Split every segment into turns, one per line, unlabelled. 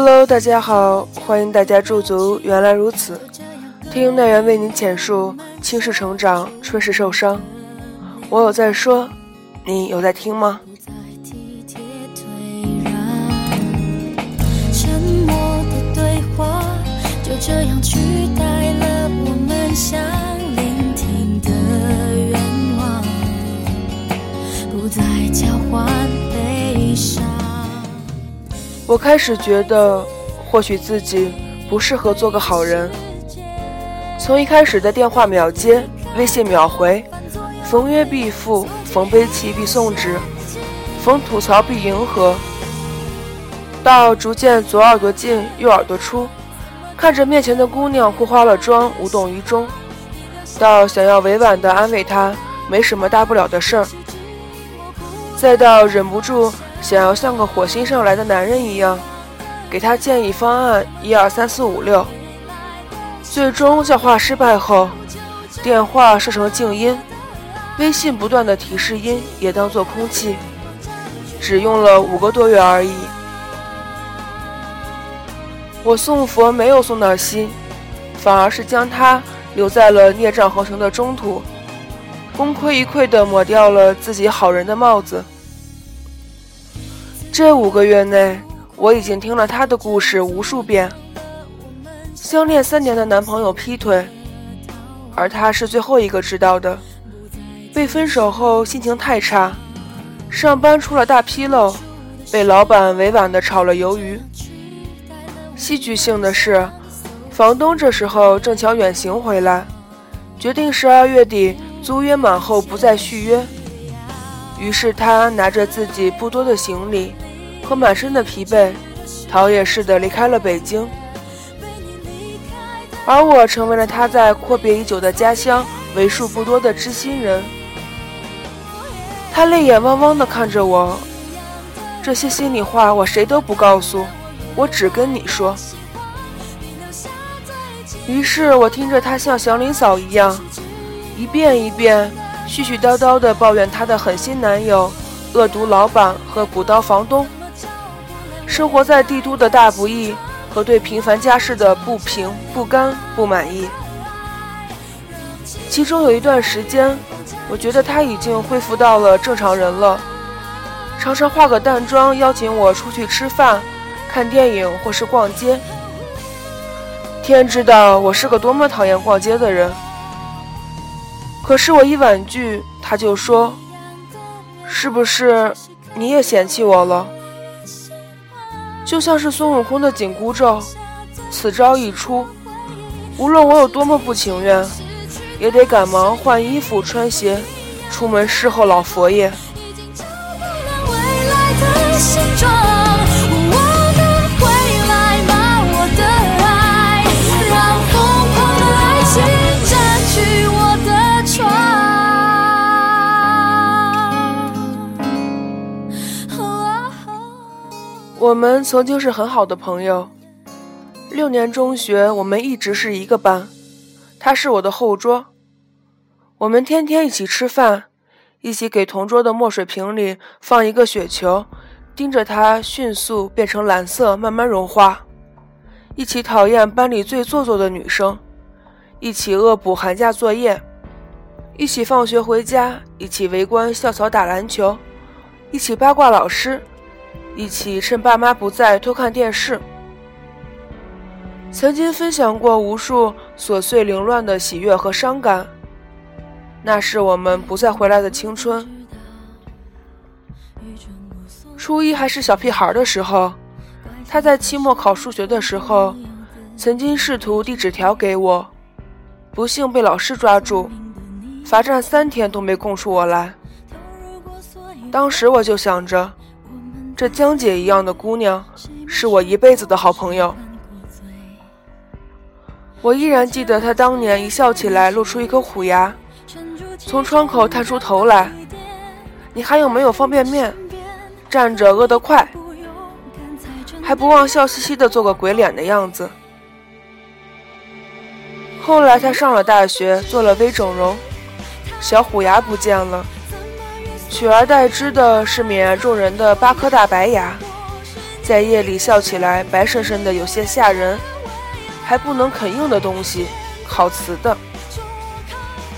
Hello，大家好，欢迎大家驻足。原来如此，听奈人为您讲述青是成长，春是受伤。我有在说，你有在听吗？沉默的对话就这样取代了我们想聆听的愿望，不再交换。我开始觉得，或许自己不适合做个好人。从一开始的电话秒接、微信秒回、逢约必复、逢悲戚必送纸、逢吐槽必迎合，到逐渐左耳朵进右耳朵出。看着面前的姑娘哭花了妆，无动于衷，到想要委婉地安慰她没什么大不了的事儿，再到忍不住想要像个火星上来的男人一样，给他建议方案一二三四五六，最终教化失败后，电话设成静音，微信不断的提示音也当做空气，只用了五个多月而已。我送佛没有送到心，反而是将它留在了孽障横行的中途，功亏一篑的抹掉了自己好人的帽子。这五个月内，我已经听了她的故事无数遍。相恋三年的男朋友劈腿，而她是最后一个知道的。被分手后心情太差，上班出了大纰漏，被老板委婉的炒了鱿鱼。戏剧性的是，房东这时候正巧远行回来，决定十二月底租约满后不再续约。于是他拿着自己不多的行李和满身的疲惫，逃也似的离开了北京。而我成为了他在阔别已久的家乡为数不多的知心人。他泪眼汪汪地看着我，这些心里话我谁都不告诉。我只跟你说。于是我听着他像祥林嫂一样，一遍一遍絮絮叨叨地抱怨她的狠心男友、恶毒老板和古刀房东，生活在帝都的大不易和对平凡家世的不平、不甘、不满意。其中有一段时间，我觉得他已经恢复到了正常人了，常常化个淡妆邀请我出去吃饭。看电影或是逛街，天知道我是个多么讨厌逛街的人。可是我一婉拒，他就说：“是不是你也嫌弃我了？”就像是孙悟空的紧箍咒，此招一出，无论我有多么不情愿，也得赶忙换衣服穿鞋，出门侍候老佛爷。我们曾经是很好的朋友，六年中学，我们一直是一个班。他是我的后桌，我们天天一起吃饭，一起给同桌的墨水瓶里放一个雪球，盯着它迅速变成蓝色，慢慢融化。一起讨厌班里最做作的女生，一起恶补寒假作业，一起放学回家，一起围观校草打篮球，一起八卦老师。一起趁爸妈不在偷看电视，曾经分享过无数琐碎凌乱的喜悦和伤感。那是我们不再回来的青春。初一还是小屁孩的时候，他在期末考数学的时候，曾经试图递纸条给我，不幸被老师抓住，罚站三天都没供出我来。当时我就想着。这江姐一样的姑娘，是我一辈子的好朋友。我依然记得她当年一笑起来露出一颗虎牙，从窗口探出头来。你还有没有方便面？站着饿得快，还不忘笑嘻嘻的做个鬼脸的样子。后来她上了大学，做了微整容，小虎牙不见了。取而代之的是泯然众人的八颗大白牙，在夜里笑起来白生生的，有些吓人，还不能啃硬的东西，烤瓷的。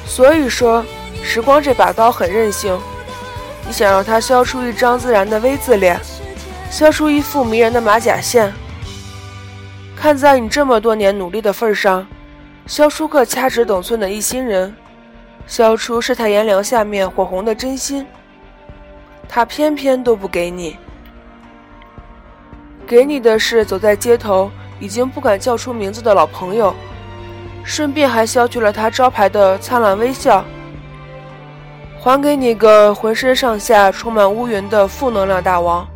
所以说，时光这把刀很任性。你想让它削出一张自然的 V 字脸，削出一副迷人的马甲线，看在你这么多年努力的份上，削出个掐指等寸的一心人，削出世态炎凉下面火红的真心，他偏偏都不给你。给你的是走在街头已经不敢叫出名字的老朋友，顺便还削去了他招牌的灿烂微笑。还给你个浑身上下充满乌云的负能量大王。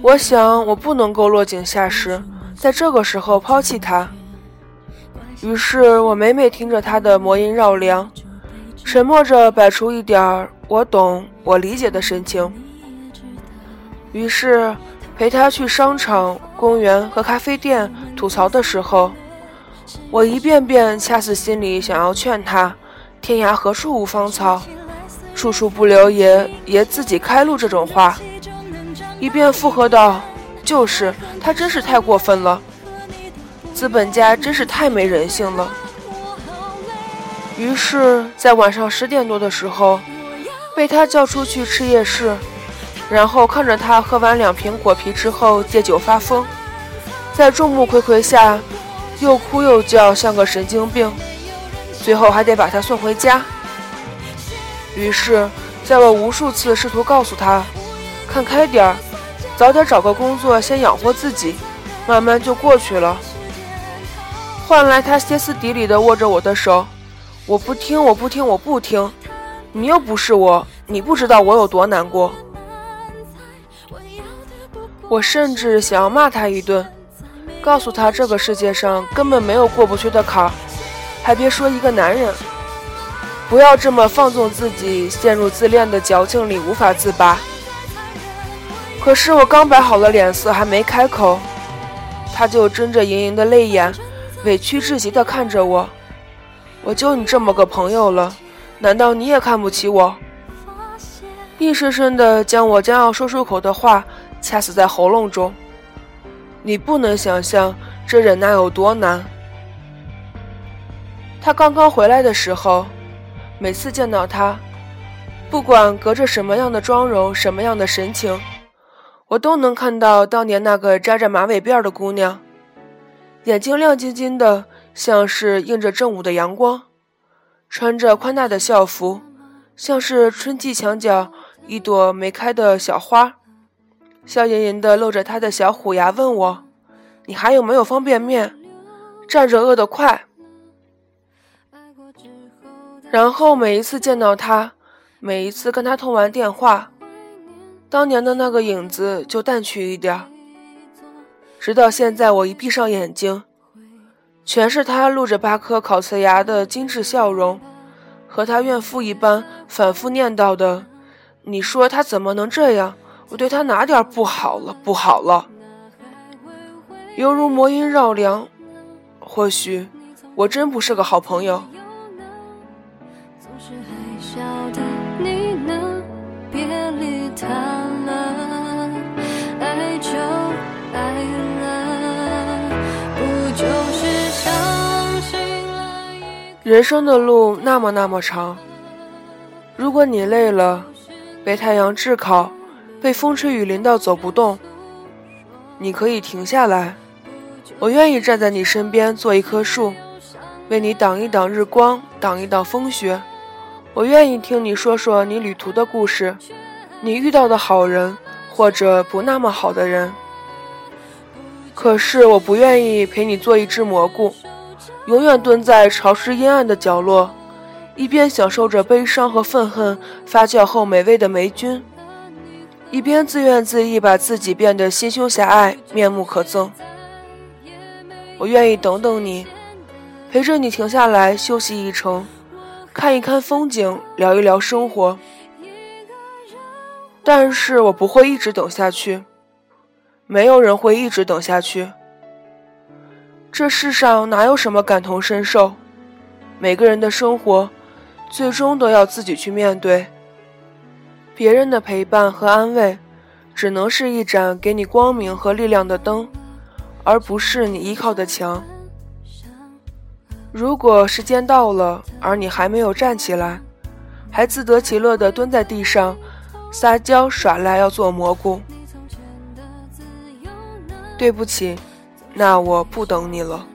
我想我不能够落井下石，在这个时候抛弃他。于是我每每听着他的魔音绕梁，沉默着摆出一点儿我懂我理解的神情。于是，陪他去商场、公园和咖啡店吐槽的时候，我一遍遍掐死心里想要劝他：“天涯何处无芳草，处处不留爷，爷自己开路。”这种话，一遍附和道：“就是他，真是太过分了，资本家真是太没人性了。”于是，在晚上十点多的时候，被他叫出去吃夜市。然后看着他喝完两瓶果啤之后借酒发疯，在众目睽睽下又哭又叫，像个神经病。最后还得把他送回家。于是，在我无数次试图告诉他，看开点儿，早点找个工作先养活自己，慢慢就过去了。换来他歇斯底里的握着我的手，我不听，我不听，我不听。你又不是我，你不知道我有多难过。我甚至想要骂他一顿，告诉他这个世界上根本没有过不去的坎儿，还别说一个男人，不要这么放纵自己，陷入自恋的矫情里无法自拔。可是我刚摆好了脸色，还没开口，他就睁着盈盈的泪眼，委屈至极地看着我。我就你这么个朋友了，难道你也看不起我？硬生生地将我将要说出口的话。掐死在喉咙中，你不能想象这忍耐有多难。他刚刚回来的时候，每次见到他，不管隔着什么样的妆容、什么样的神情，我都能看到当年那个扎着马尾辫的姑娘，眼睛亮晶晶的，像是映着正午的阳光，穿着宽大的校服，像是春季墙角一朵没开的小花。笑盈盈的露着他的小虎牙，问我：“你还有没有方便面？站着饿得快。”然后每一次见到他，每一次跟他通完电话，当年的那个影子就淡去一点。直到现在，我一闭上眼睛，全是他露着八颗烤瓷牙的精致笑容，和他怨妇一般反复念叨的：“你说他怎么能这样？”我对他哪点不好了？不好了，犹如魔音绕梁。或许我真不是个好朋友。别理他人生的路那么那么长，如果你累了，被太阳炙烤。被风吹雨淋到走不动，你可以停下来。我愿意站在你身边做一棵树，为你挡一挡日光，挡一挡风雪。我愿意听你说说你旅途的故事，你遇到的好人或者不那么好的人。可是我不愿意陪你做一只蘑菇，永远蹲在潮湿阴暗的角落，一边享受着悲伤和愤恨发酵后美味的霉菌。一边自怨自艾，把自己变得心胸狭隘、面目可憎。我愿意等等你，陪着你停下来休息一程，看一看风景，聊一聊生活。但是我不会一直等下去，没有人会一直等下去。这世上哪有什么感同身受？每个人的生活，最终都要自己去面对。别人的陪伴和安慰，
只能是一盏给你光明和力量的灯，而不是你依靠的墙。如果时间到了，而你还没有站起来，还自得其乐地蹲在地上撒娇耍赖，要做蘑菇，对不起，那我不等你了。